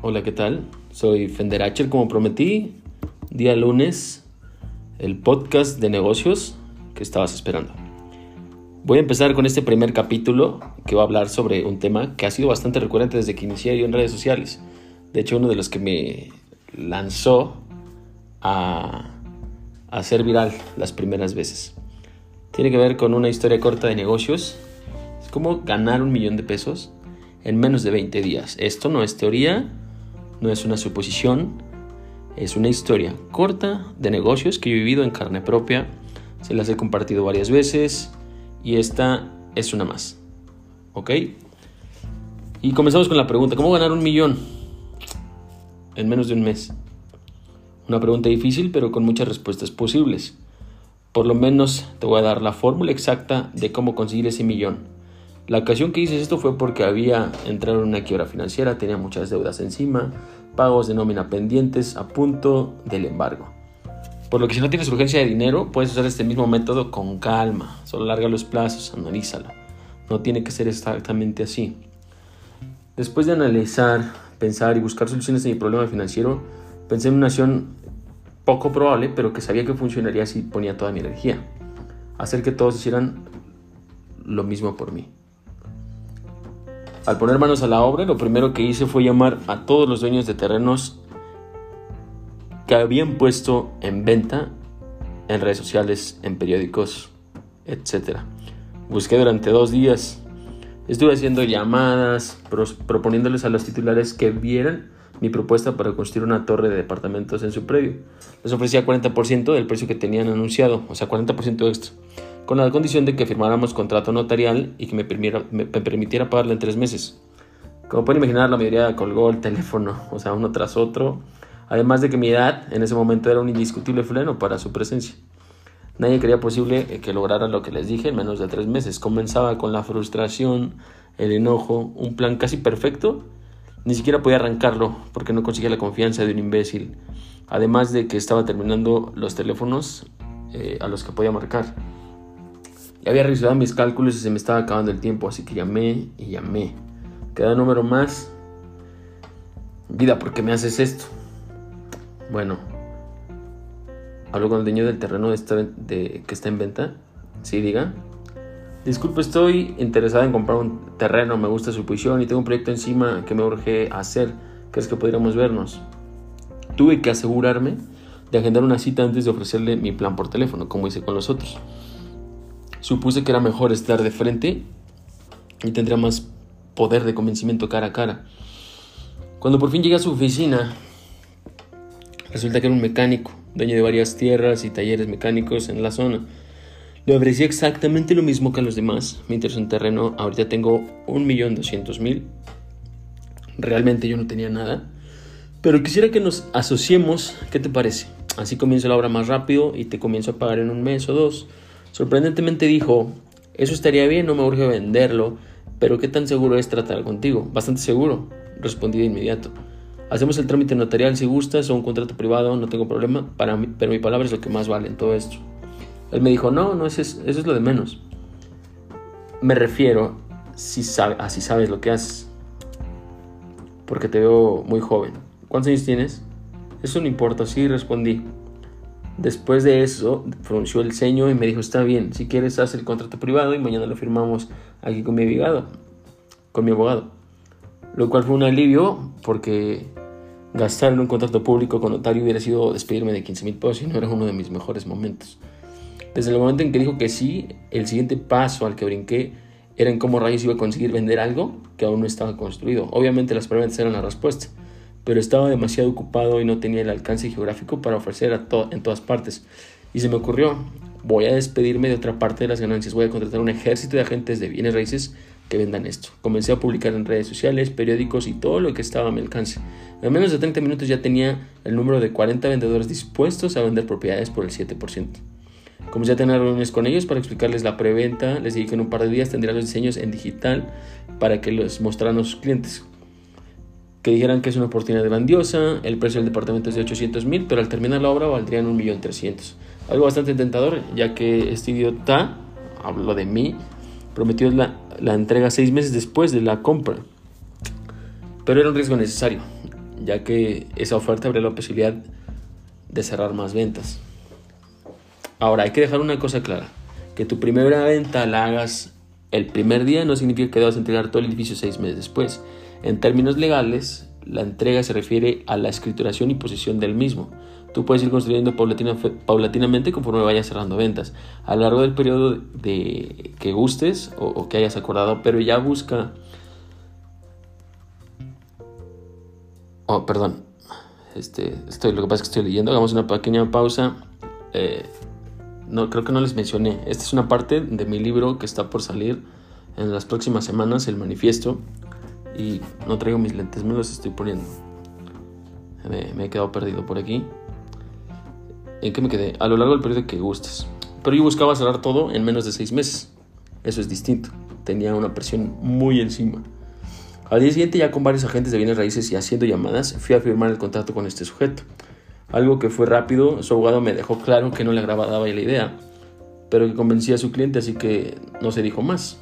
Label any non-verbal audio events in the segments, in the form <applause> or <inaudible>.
Hola, ¿qué tal? Soy Fenderacher, como prometí, día lunes, el podcast de negocios que estabas esperando. Voy a empezar con este primer capítulo que va a hablar sobre un tema que ha sido bastante recurrente desde que inicié yo en redes sociales. De hecho, uno de los que me lanzó a, a ser viral las primeras veces. Tiene que ver con una historia corta de negocios. Es como ganar un millón de pesos en menos de 20 días. Esto no es teoría, no es una suposición, es una historia corta de negocios que he vivido en carne propia. Se las he compartido varias veces y esta es una más. ¿Ok? Y comenzamos con la pregunta, ¿cómo ganar un millón en menos de un mes? Una pregunta difícil pero con muchas respuestas posibles. Por lo menos te voy a dar la fórmula exacta de cómo conseguir ese millón. La ocasión que hice esto fue porque había entrado en una quiebra financiera, tenía muchas deudas encima, pagos de nómina pendientes a punto del embargo. Por lo que si no tienes urgencia de dinero, puedes usar este mismo método con calma, solo larga los plazos, analízalo. No tiene que ser exactamente así. Después de analizar, pensar y buscar soluciones a mi problema financiero, pensé en una acción poco probable, pero que sabía que funcionaría si ponía toda mi energía. Hacer que todos hicieran lo mismo por mí. Al poner manos a la obra, lo primero que hice fue llamar a todos los dueños de terrenos que habían puesto en venta en redes sociales, en periódicos, etc. Busqué durante dos días. Estuve haciendo llamadas, proponiéndoles a los titulares que vieran mi propuesta para construir una torre de departamentos en su predio. Les ofrecía 40% del precio que tenían anunciado, o sea, 40% extra con la condición de que firmáramos contrato notarial y que me, permitiera pagarle en tres meses. Como pueden imaginar, la mayoría colgó el teléfono, <laughs> o sea, uno tras otro, además de que mi edad en ese momento era un indiscutible freno para su presencia. Nadie creía posible eh, que lograra lo que les dije en menos de tres meses. Comenzaba con la frustración, el enojo, un plan casi perfecto. Ni siquiera podía arrancarlo porque no conseguía la confianza de un imbécil. Además de que estaba terminando los teléfonos eh, a los que podía marcar había revisado mis cálculos y se me estaba acabando el tiempo, así que llamé y llamé. Queda número más. Vida, ¿por qué me haces esto? Bueno, hablo con el dueño del terreno que está en venta. Sí, diga. Disculpe, estoy interesada en comprar un terreno, me gusta su posición y tengo un proyecto encima que me urge hacer. ¿Crees que podríamos vernos? Tuve que asegurarme de agendar una cita antes de ofrecerle mi plan por teléfono, como hice con los otros. Supuse que era mejor estar de frente y tendría más poder de convencimiento cara a cara. Cuando por fin llegué a su oficina, resulta que era un mecánico, dueño de varias tierras y talleres mecánicos en la zona. Le ofrecía exactamente lo mismo que a los demás. Me interesó un terreno, ahorita tengo un millón doscientos mil. Realmente yo no tenía nada. Pero quisiera que nos asociemos, ¿qué te parece? Así comienzo la obra más rápido y te comienzo a pagar en un mes o dos. Sorprendentemente dijo, eso estaría bien, no me urge venderlo, pero ¿qué tan seguro es tratar contigo? Bastante seguro, respondí de inmediato. Hacemos el trámite notarial si gustas o un contrato privado, no tengo problema, para mí, pero mi palabra es lo que más vale en todo esto. Él me dijo, no, no, eso es, eso es lo de menos. Me refiero si a si sabes lo que haces, porque te veo muy joven. ¿Cuántos años tienes? Eso no importa, sí, respondí. Después de eso, frunció el ceño y me dijo, está bien, si quieres haz el contrato privado y mañana lo firmamos aquí con mi abogado. Con mi abogado. Lo cual fue un alivio porque gastar en un contrato público con notario hubiera sido despedirme de 15 mil pesos y no era uno de mis mejores momentos. Desde el momento en que dijo que sí, el siguiente paso al que brinqué era en cómo rayos iba a conseguir vender algo que aún no estaba construido. Obviamente las preguntas eran la respuesta pero estaba demasiado ocupado y no tenía el alcance geográfico para ofrecer a en todas partes. Y se me ocurrió, voy a despedirme de otra parte de las ganancias, voy a contratar un ejército de agentes de bienes raíces que vendan esto. Comencé a publicar en redes sociales, periódicos y todo lo que estaba a mi alcance. En menos de 30 minutos ya tenía el número de 40 vendedores dispuestos a vender propiedades por el 7%. Comencé a tener reuniones con ellos para explicarles la preventa. Les dije que en un par de días tendría los diseños en digital para que los mostraran a sus clientes que dijeran que es una oportunidad grandiosa, el precio del departamento es de 800 mil, pero al terminar la obra valdrían 1.300.000. Algo bastante tentador, ya que este idiota, hablo de mí, prometió la, la entrega seis meses después de la compra. Pero era un riesgo necesario. ya que esa oferta abre la posibilidad de cerrar más ventas. Ahora, hay que dejar una cosa clara, que tu primera venta la hagas el primer día no significa que debas entregar todo el edificio seis meses después. En términos legales, la entrega se refiere a la escrituración y posesión del mismo. Tú puedes ir construyendo paulatinamente conforme vayas cerrando ventas. A lo largo del periodo de que gustes o, que hayas acordado, pero ya busca... Oh, perdón. Este, estoy, lo que pasa es que estoy leyendo. Hagamos una pequeña pausa. Eh, no, creo que no les mencioné. Esta es una parte de mi libro que está por salir en las próximas semanas, el manifiesto. Y no traigo mis lentes, me los estoy poniendo. Me, he quedado perdido por aquí. ¿En qué me quedé? A lo largo del periodo que gustes. Pero yo buscaba cerrar todo en menos de seis meses. Eso es distinto. Tenía una presión muy encima. Al día siguiente, ya con varios agentes de bienes raíces y haciendo llamadas, fui a firmar el contrato con este sujeto. Algo que fue rápido, su abogado me dejó claro que no le agradaba la idea, pero que convencía a su cliente, así que no se dijo más.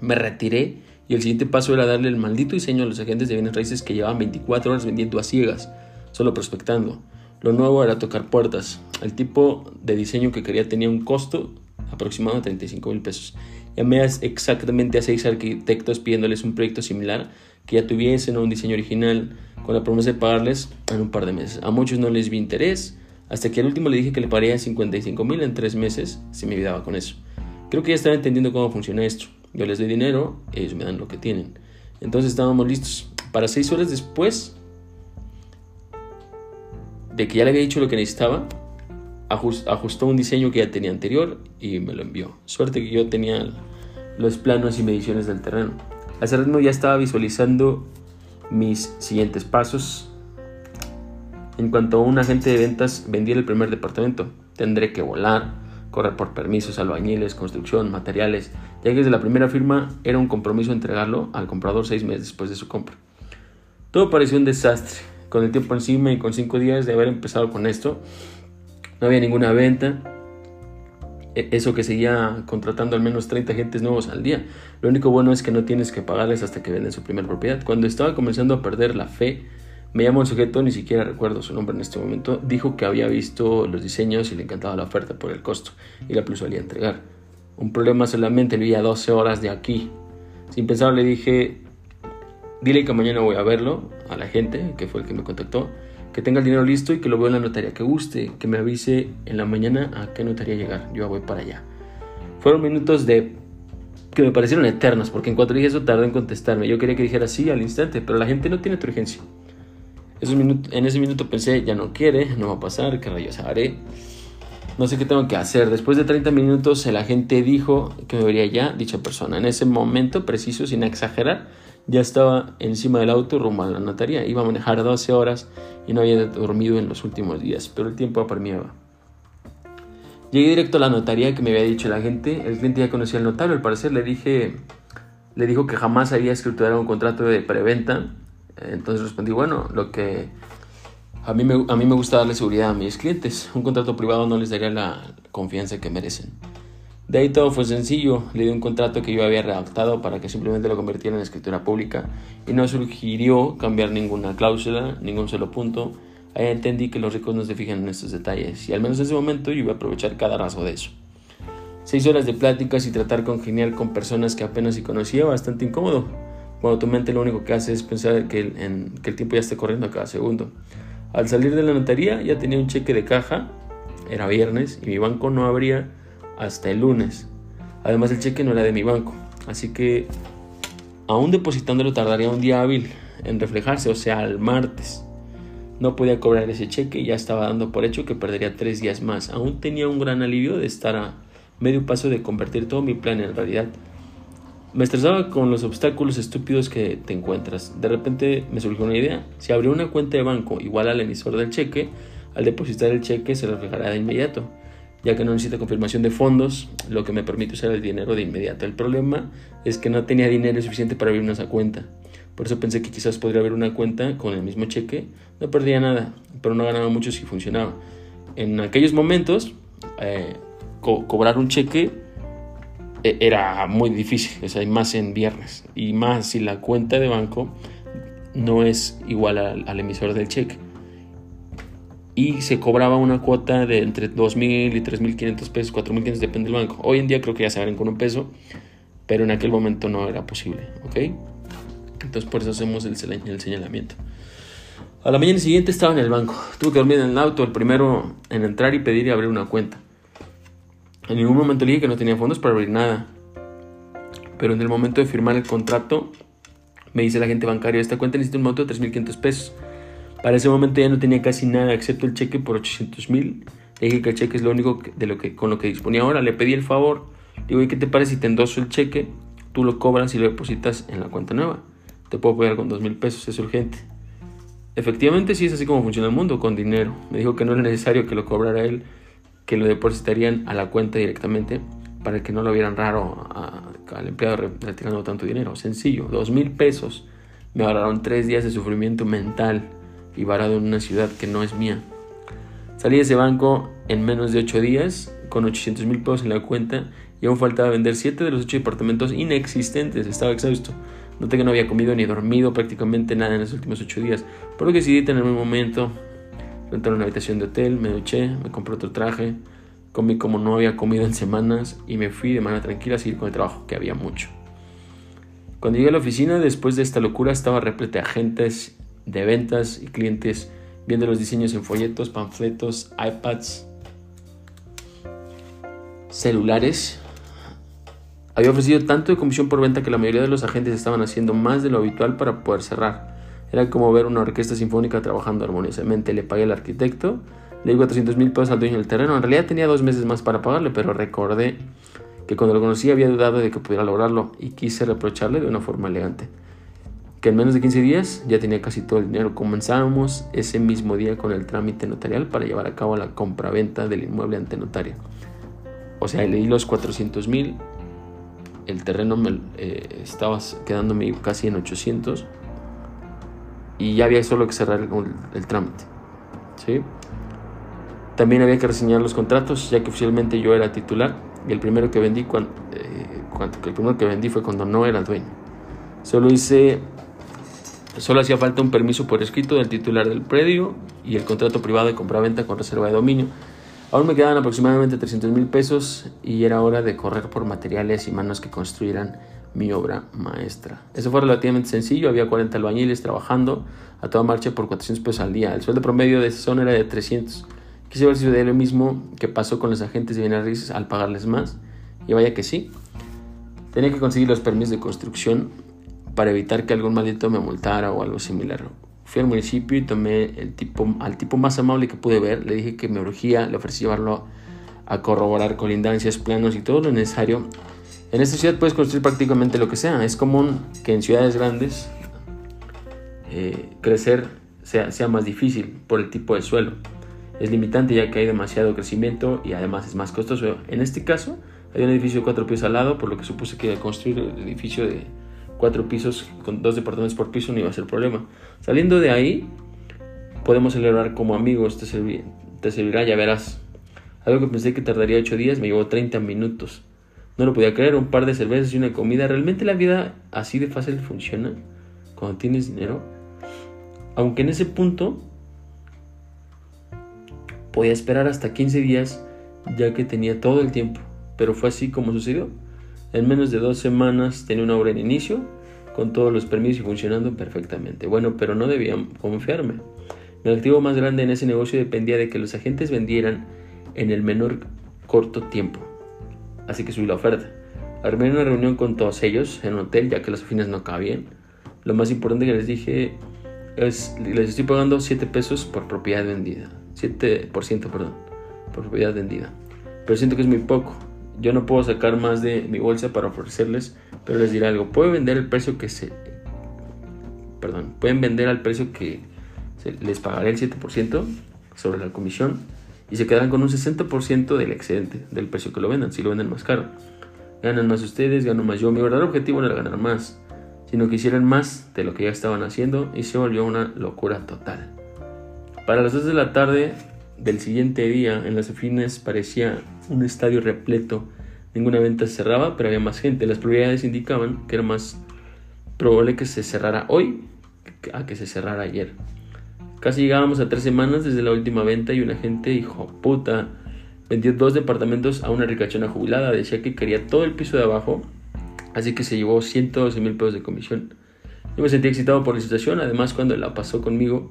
Me retiré y el siguiente paso era darle el maldito diseño a los agentes de bienes raíces que llevaban 24 horas vendiendo a ciegas, solo prospectando. Lo nuevo era tocar puertas. El tipo de diseño que quería tenía un costo aproximado de 35 mil pesos. Llamé exactamente a seis arquitectos pidiéndoles un proyecto similar que ya tuviesen un diseño original con la promesa de pagarles en un par de meses. A muchos no les vi interés, hasta que al último le dije que le pagaría 55 mil en tres meses si me ayudaba con eso. Creo que ya estaba entendiendo cómo funciona esto. Yo les doy dinero, ellos me dan lo que tienen. Entonces estábamos listos. Para seis horas después de que ya le había dicho lo que necesitaba, ajustó un diseño que ya tenía anterior y me lo envió. Suerte que yo tenía los planos y mediciones del terreno. Hace ritmo ya estaba visualizando mis siguientes pasos. En cuanto a un agente de ventas vendiera el primer departamento, tendré que volar, correr por permisos, albañiles, construcción, materiales, ya que desde la primera firma era un compromiso entregarlo al comprador seis meses después de su compra. Todo pareció un desastre. Con el tiempo encima y con cinco días de haber empezado con esto, no había ninguna venta, e-, eso que seguía contratando al menos 30 agentes nuevos al día. Lo único bueno es que no tienes que pagarles hasta que venden su primera propiedad. Cuando estaba comenzando a perder la fe, me llamó un sujeto, ni siquiera recuerdo su nombre en este momento, dijo que había visto los diseños y le encantaba la oferta por el costo y la plusvalía a entregar. Un problema solamente le vi a 12 horas de aquí. Sin pensar le dije, dile que mañana voy a verlo a la gente, que fue el que me contactó que tenga el dinero listo y que lo vea en la notaría que guste, que me avise en la mañana a qué notaría llegar. Yo voy para allá. Fueron minutos de que me parecieron eternos, porque en cuanto dije eso tardó en contestarme. Yo quería que dijera sí al instante, pero la gente no tiene tu urgencia. En ese minuto pensé, ya no quiere, no va a pasar, qué rayos haré. No sé qué tengo que hacer. Después de 30 minutos, el agente dijo que me vería ya dicha persona. En ese momento preciso, sin exagerar, ya estaba encima del auto rumbo a la notaría. Iba a manejar 12 horas y no había dormido en los últimos días, pero el tiempo apremiaba. Llegué directo a la notaría que me había dicho la gente. El cliente ya conocía al notario, al parecer le dije, le dijo que jamás había escriturado un contrato de preventa. Entonces respondí, bueno, lo que a mí, me, a mí me gusta darle seguridad a mis clientes. Un contrato privado no les daría la confianza que merecen. De ahí todo fue sencillo, le di un contrato que yo había redactado para que simplemente lo convirtiera en escritura pública y no sugirió cambiar ninguna cláusula, ningún solo punto. Ahí entendí que los ricos no se fijan en estos detalles y al menos en ese momento yo iba a aprovechar cada rasgo de eso. Seis horas de pláticas y tratar con genial con personas que apenas si conocía, bastante incómodo. Cuando tu mente lo único que hace es pensar que el, que el tiempo ya esté corriendo a cada segundo. Al salir de la notaría ya tenía un cheque de caja, era viernes y mi banco no abría hasta el lunes. Además el cheque no era de mi banco, así que aún depositándolo tardaría un día hábil en reflejarse, o sea, el martes. No podía cobrar ese cheque y ya estaba dando por hecho que perdería tres días más. Aún tenía un gran alivio de estar a medio paso de convertir todo mi plan en realidad. Me estresaba con los obstáculos estúpidos que te encuentras. De repente me surgió una idea. Si abrí una cuenta de banco igual al emisor del cheque, al depositar el cheque se reflejará de inmediato ya que no necesita confirmación de fondos, lo que me permite usar el dinero de inmediato. El problema es que no tenía dinero suficiente para abrir esa cuenta. Por eso pensé que quizás podría haber una cuenta con el mismo cheque. No perdía nada, pero no ganaba mucho si funcionaba. En aquellos momentos, eh, cobrar un cheque era muy difícil, o sea, más en viernes. Y más si la cuenta de banco no es igual al, emisor del cheque. Y se cobraba una cuota de entre 2.000 y 3.500 pesos, 4.500, depende del banco. Hoy en día creo que ya se abren con un peso, pero en aquel momento no era posible, ¿ok? Entonces por eso hacemos el, el señalamiento. A la mañana siguiente estaba en el banco. Tuve que dormir en el auto, el primero en entrar y pedir y abrir una cuenta. En ningún momento le dije que no tenía fondos para abrir nada. Pero en el momento de firmar el contrato, me dice la agente bancario, esta cuenta necesita un monto de 3.500 pesos. Para ese momento ya no tenía casi nada, excepto el cheque por 800 mil. Le dije que el cheque es lo único de lo que, con lo que disponía ahora. Le pedí el favor. Digo, ¿y qué te parece si te endoso el cheque? Tú lo cobras y lo depositas en la cuenta nueva. Te puedo pagar con 2 mil pesos, es urgente. Efectivamente, sí es así como funciona el mundo, con dinero. Me dijo que no era necesario que lo cobrara él, que lo depositarían a la cuenta directamente para que no lo vieran raro al empleado retirando tanto dinero. Sencillo, dos mil pesos me ahorraron tres días de sufrimiento mental y varado en una ciudad que no es mía. Salí de ese banco en menos de ocho días con 800 mil pesos en la cuenta y aún faltaba vender siete de los ocho departamentos inexistentes. Estaba exhausto. Noté que no había comido ni dormido prácticamente nada en los últimos ocho días, por lo que decidí tener un momento, entrar a una habitación de hotel, me duché, me compré otro traje, Comí como no había comido en semanas y me fui de manera tranquila a seguir con el trabajo, que había mucho. Cuando llegué a la oficina, después de esta locura, estaba repleta de agentes de ventas y clientes viendo los diseños en folletos, panfletos, iPads, celulares. Había ofrecido tanto de comisión por venta que la mayoría de los agentes estaban haciendo más de lo habitual para poder cerrar. Era como ver una orquesta sinfónica trabajando armoniosamente. Le pagué al arquitecto le di 400 mil pesos al dueño del terreno. En realidad tenía dos meses más para pagarle, pero recordé que cuando lo conocí había dudado de que pudiera lograrlo y quise reprocharle de una forma elegante. Que en menos de 15 días ya tenía casi todo el dinero. Comenzábamos ese mismo día con el trámite notarial para llevar a cabo la compra-venta del inmueble ante notario. O sea, le di los 400 mil. El terreno me, eh, estaba quedándome casi en 800. Y ya había solo que cerrar el, trámite. ¿Sí? También había que reseñar los contratos, ya que oficialmente yo era titular y el primero que vendí cuando, eh, el primero que vendí fue cuando no era dueño. Solo hice solo hacía falta un permiso por escrito del titular del predio y el contrato privado de compra-venta con reserva de dominio. Aún me quedaban aproximadamente 300 mil pesos y era hora de correr por materiales y manos que construyeran mi obra maestra. Eso fue relativamente sencillo, había 40 albañiles trabajando a toda marcha por 400 pesos al día. El sueldo promedio de esa zona era de 300. Quise ver si de lo mismo que pasó con los agentes de bienes al pagarles más. Y vaya que sí. Tenía que conseguir los permisos de construcción para evitar que algún maldito me multara o algo similar. Fui al municipio y tomé el tipo, al tipo más amable que pude ver. Le dije que me urgía, le ofrecí llevarlo a corroborar colindancias, planos y todo lo necesario. En esta ciudad puedes construir prácticamente lo que sea. Es común que en ciudades grandes eh, crecer sea, sea más difícil por el tipo de suelo es limitante ya que hay demasiado crecimiento y además es más costoso. En este caso, hay un edificio de cuatro pisos al lado, por lo que supuse que construir el edificio de cuatro pisos con dos departamentos por piso no iba a ser problema. Saliendo de ahí, podemos celebrar como amigos, te, te servirá, ya verás. Algo que pensé que tardaría ocho días me llevó 30 minutos. No lo podía creer, un par de cervezas y una comida. ¿Realmente la vida así de fácil funciona cuando tienes dinero? Aunque en ese punto Podía esperar hasta 15 días ya que tenía todo el tiempo, pero fue así como sucedió. En menos de dos semanas tenía una obra en inicio, con todos los permisos y funcionando perfectamente. Bueno, pero no debía confiarme. Mi activo más grande en ese negocio dependía de que los agentes vendieran en el menor corto tiempo. Así que subí la oferta. Armé una reunión con todos ellos en un hotel, ya que las oficinas no cabían. Lo más importante que les dije es, les estoy pagando 7 pesos por propiedad vendida. 7%, perdón, por propiedad vendida. Pero siento que es muy poco. Yo no puedo sacar más de mi bolsa para ofrecerles, pero les diré algo. Pueden vender el precio que se... Perdón, pueden vender al precio que les pagaré el 7% sobre la comisión y se quedarán con un 60% del excedente del precio que lo vendan, si lo venden más caro. Ganan más ustedes, gano más yo. Mi verdadero objetivo no era ganar más, sino que hicieran más de lo que ya estaban haciendo y se volvió una locura total. Para las 2 de la tarde del siguiente día, en las oficinas parecía un estadio repleto. Ninguna venta se cerraba, pero había más gente. Las probabilidades indicaban que era más probable que se cerrara hoy a que se cerrara ayer. Casi llegábamos a tres semanas desde la última venta y un agente, hijo puta, vendió dos departamentos a una ricachona jubilada. Decía que quería todo el piso de abajo, así que se llevó 112 mil pesos de comisión. Yo me sentí excitado por la situación, además cuando la pasó conmigo,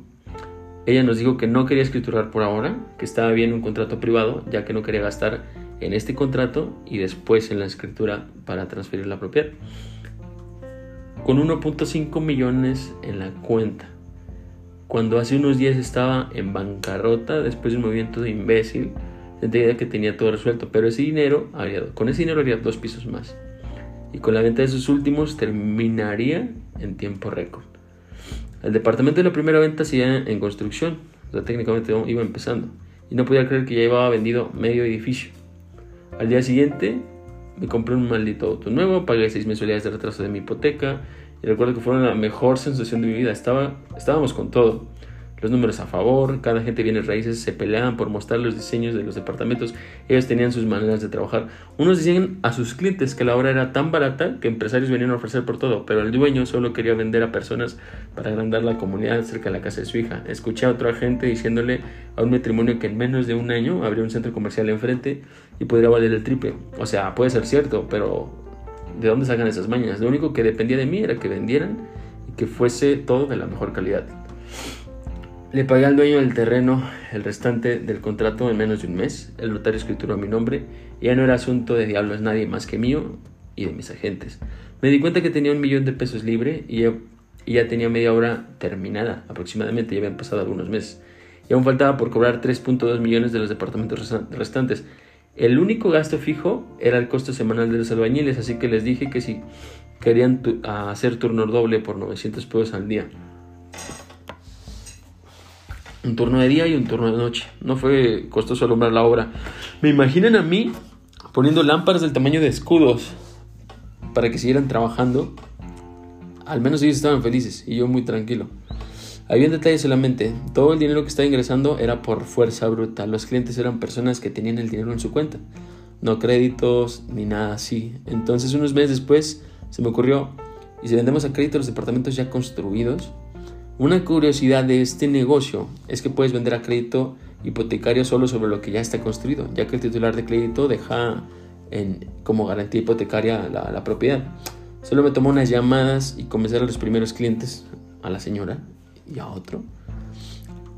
ella nos dijo que no quería escriturar por ahora, que estaba bien un contrato privado, ya que no quería gastar en este contrato y después en la escritura para transferir la propiedad. Con 1.5 millones en la cuenta. Cuando hace unos días estaba en bancarrota después de un movimiento de imbécil, sentía que tenía todo resuelto, pero ese dinero, con ese dinero haría dos pisos más. Y con la venta de esos últimos terminaría en tiempo récord. El departamento de la primera venta seguía en construcción, o sea, técnicamente iba empezando, y no podía creer que ya llevaba vendido medio edificio. Al día siguiente me compré un maldito auto nuevo, pagué seis mensualidades de retraso de mi hipoteca y recuerdo que fueron la mejor sensación de mi vida. Estaba, estábamos con todo los números a favor, cada gente viene raíces, se peleaban por mostrar los diseños de los departamentos, ellos tenían sus maneras de trabajar. Unos decían a sus clientes que la obra era tan barata que empresarios venían a ofrecer por todo, pero el dueño solo quería vender a personas para agrandar la comunidad cerca de la casa de su hija. Escuché a otra gente diciéndole a un matrimonio que en menos de un año habría un centro comercial enfrente y podría valer el triple. O sea, puede ser cierto, pero ¿de dónde sacan esas mañas? Lo único que dependía de mí era que vendieran y que fuese todo de la mejor calidad. Le pagué al dueño del terreno el restante del contrato en menos de un mes. El notario escrituró mi nombre y ya no era asunto de diablos nadie más que mío y de mis agentes. Me di cuenta que tenía un millón de pesos libre y ya, tenía media hora terminada aproximadamente, ya habían pasado algunos meses. Y aún faltaba por cobrar 3.2 millones de los departamentos restantes. El único gasto fijo era el costo semanal de los albañiles, así que les dije que si querían hacer turno doble por 900 pesos al día un turno de día y un turno de noche. No fue costoso alumbrar la obra. Me imaginan a mí poniendo lámparas del tamaño de escudos para que siguieran trabajando. Al menos ellos estaban felices y yo muy tranquilo. Había un detalle solamente. Todo el dinero que estaba ingresando era por fuerza bruta. Los clientes eran personas que tenían el dinero en su cuenta. No créditos ni nada así. Entonces unos meses después se me ocurrió, ¿y si vendemos a crédito los departamentos ya construidos? Una curiosidad de este negocio es que puedes vender a crédito hipotecario solo sobre lo que ya está construido, ya que el titular de crédito deja en, como garantía hipotecaria la, la propiedad. Solo me tomó unas llamadas y a los primeros clientes, a la señora y a otro,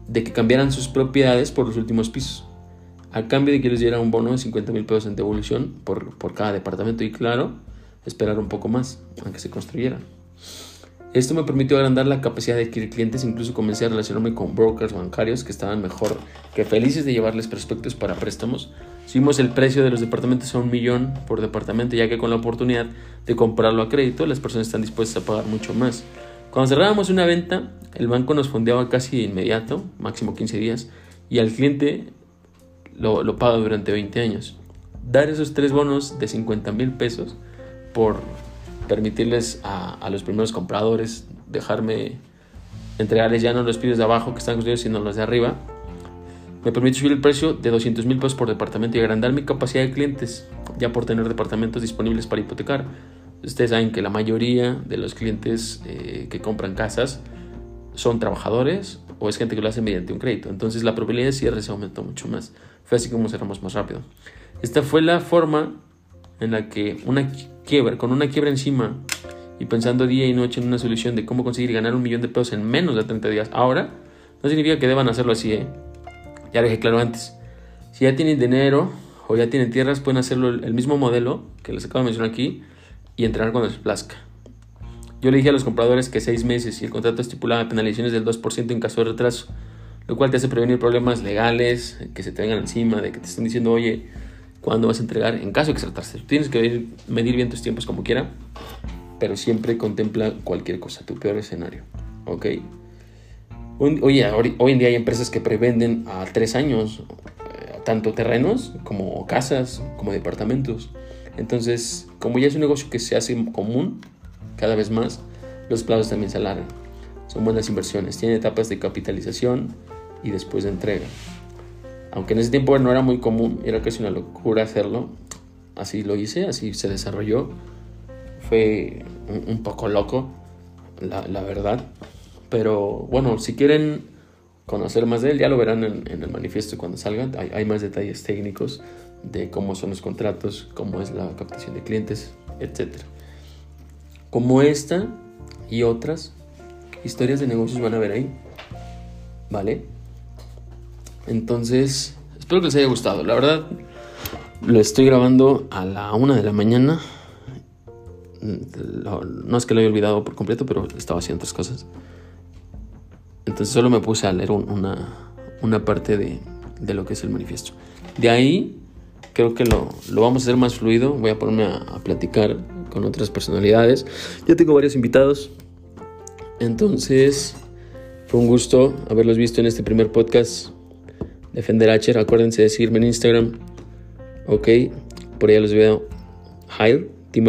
de que cambiaran sus propiedades por los últimos pisos, a cambio de que les diera un bono de 50 mil pesos en devolución por, por cada departamento y claro, esperar un poco más a que se construyera. Esto me permitió agrandar la capacidad de adquirir clientes, incluso comencé a relacionarme con brokers bancarios que estaban mejor que felices de llevarles prospectos para préstamos. Subimos el precio de los departamentos a un millón por departamento, ya que con la oportunidad de comprarlo a crédito, las personas están dispuestas a pagar mucho más. Cuando cerrábamos una venta, el banco nos fondeaba casi de inmediato, máximo 15 días, y al cliente lo, lo paga durante 20 años. Dar esos tres bonos de 50 mil pesos por permitirles a, los primeros compradores dejarme entregarles ya no los pisos de abajo que están construidos, sino los de arriba, me permite subir el precio de 200 mil pesos por departamento y agrandar mi capacidad de clientes, ya por tener departamentos disponibles para hipotecar. Ustedes saben que la mayoría de los clientes eh, que compran casas son trabajadores o es gente que lo hace mediante un crédito. Entonces la probabilidad de cierre se aumentó mucho más. Fue así como cerramos más rápido. Esta fue la forma en la que una quiebra, con una quiebra encima y pensando día y noche en una solución de cómo conseguir ganar un millón de pesos en menos de 30 días. Ahora, no significa que deban hacerlo así, ¿eh? Ya lo dije claro antes. Si ya tienen dinero o ya tienen tierras, pueden hacerlo el mismo modelo que les acabo de mencionar aquí y entrenar cuando les plazca. Yo le dije a los compradores que seis meses y el contrato estipulaba penalizaciones del 2% en caso de retraso, lo cual te hace prevenir problemas legales que se te vengan encima, de que te estén diciendo, oye, cuándo vas a entregar en caso de que se retrase. Tienes que medir bien tus tiempos como quiera, pero siempre contempla cualquier cosa, tu peor escenario. ¿Ok? Oye, hoy en día hay empresas que prevenden a tres años eh, tanto terrenos como casas, como departamentos. Entonces, como ya es un negocio que se hace común cada vez más, los plazos también se alargan. Son buenas inversiones. Tienen etapas de capitalización y después de entrega. Aunque en ese tiempo no era muy común, era casi una locura hacerlo. Así lo hice, así se desarrolló. Fue un, poco loco, la, verdad. Pero bueno, si quieren conocer más de él, ya lo verán en, el manifiesto cuando salga. Hay, más detalles técnicos de cómo son los contratos, cómo es la captación de clientes, etc. Como esta y otras historias de negocios van a ver ahí. ¿Vale? Entonces, espero que les haya gustado. La verdad, lo estoy grabando a la una de la mañana. No es que lo haya olvidado por completo, pero estaba haciendo otras cosas. Entonces solo me puse a leer una, parte de, lo que es el manifiesto. De ahí creo que lo, vamos a hacer más fluido. Voy a ponerme a, platicar con otras personalidades. Ya tengo varios invitados. Entonces fue un gusto haberlos visto en este primer podcast. Defender H. Acuérdense de seguirme en Instagram Ok, por allá los veo. Hi, Team